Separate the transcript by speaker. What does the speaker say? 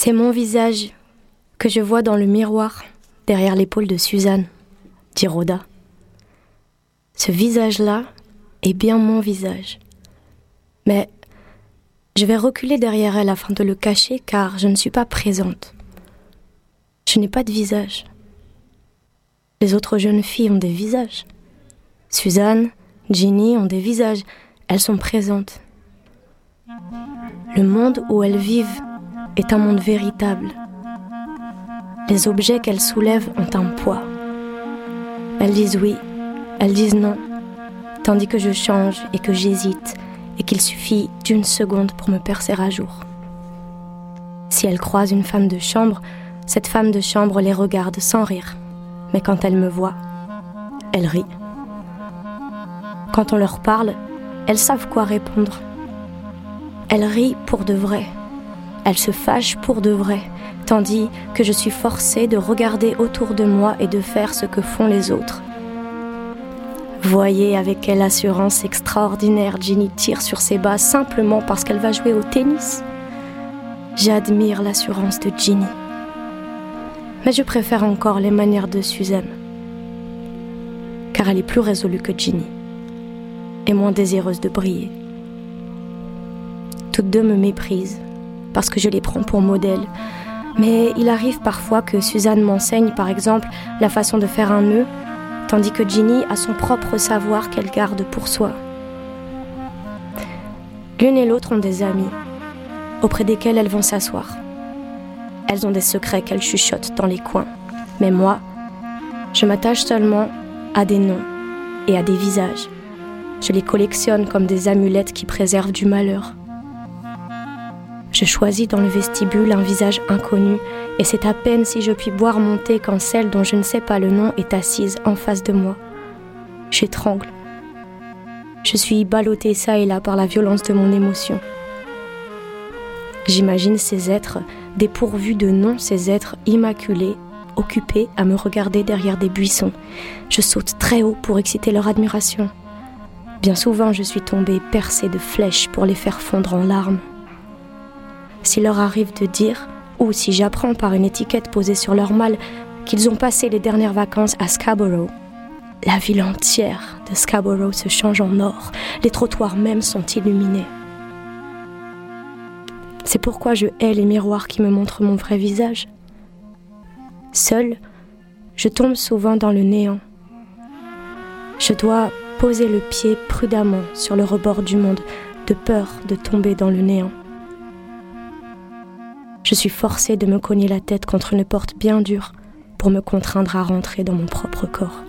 Speaker 1: C'est mon visage que je vois dans le miroir derrière l'épaule de Suzanne, dit Rhoda. Ce visage-là est bien mon visage. Mais je vais reculer derrière elle afin de le cacher car je ne suis pas présente. Je n'ai pas de visage. Les autres jeunes filles ont des visages. Suzanne, Ginny ont des visages. Elles sont présentes. Le monde où elles vivent est un monde véritable. Les objets qu'elles soulèvent ont un poids. Elles disent oui, elles disent non, tandis que je change et que j'hésite et qu'il suffit d'une seconde pour me percer à jour. Si elles croisent une femme de chambre, cette femme de chambre les regarde sans rire, mais quand elle me voit, elle rit. Quand on leur parle, elles savent quoi répondre. Elles rient pour de vrai. Elles se fâchent pour de vrai, tandis que je suis forcée de regarder autour de moi et de faire ce que font les autres. Voyez avec quelle assurance extraordinaire Ginny tire sur ses bas simplement parce qu'elle va jouer au tennis. J'admire l'assurance de Ginny. Mais je préfère encore les manières de Suzanne. Car elle est plus résolue que Ginny. Et moins désireuse de briller. Toutes deux me méprisent parce que je les prends pour modèles. Mais il arrive parfois que Suzanne m'enseigne par exemple la façon de faire un nœud tandis que Ginny a son propre savoir qu'elle garde pour soi. L'une et l'autre ont des amis, auprès desquels elles vont s'asseoir. Elles ont des secrets qu'elles chuchotent dans les coins. Mais moi, je m'attache seulement à des noms et à des visages. Je les collectionne comme des amulettes qui préservent du malheur. Je choisis dans le vestibule un visage inconnu, et c'est à peine si je puis boire mon thé quand celle dont je ne sais pas le nom est assise en face de moi. J'étrangle. Je suis ballottée ça et là par la violence de mon émotion. J'imagine ces êtres dépourvus de nom, ces êtres immaculés, occupés à me regarder derrière des buissons. Je saute très haut pour exciter leur admiration. Bien souvent, je suis tombée percée de flèches pour les faire fondre en larmes s'il leur arrive de dire, ou si j'apprends par une étiquette posée sur leur malle, qu'ils ont passé les dernières vacances à Scarborough. La ville entière de Scarborough se change en or, les trottoirs même sont illuminés. C'est pourquoi je hais les miroirs qui me montrent mon vrai visage. Seul, je tombe souvent dans le néant. Je dois poser le pied prudemment sur le rebord du monde, de peur de tomber dans le néant. Je suis forcée de me cogner la tête contre une porte bien dure pour me contraindre à rentrer dans mon propre corps.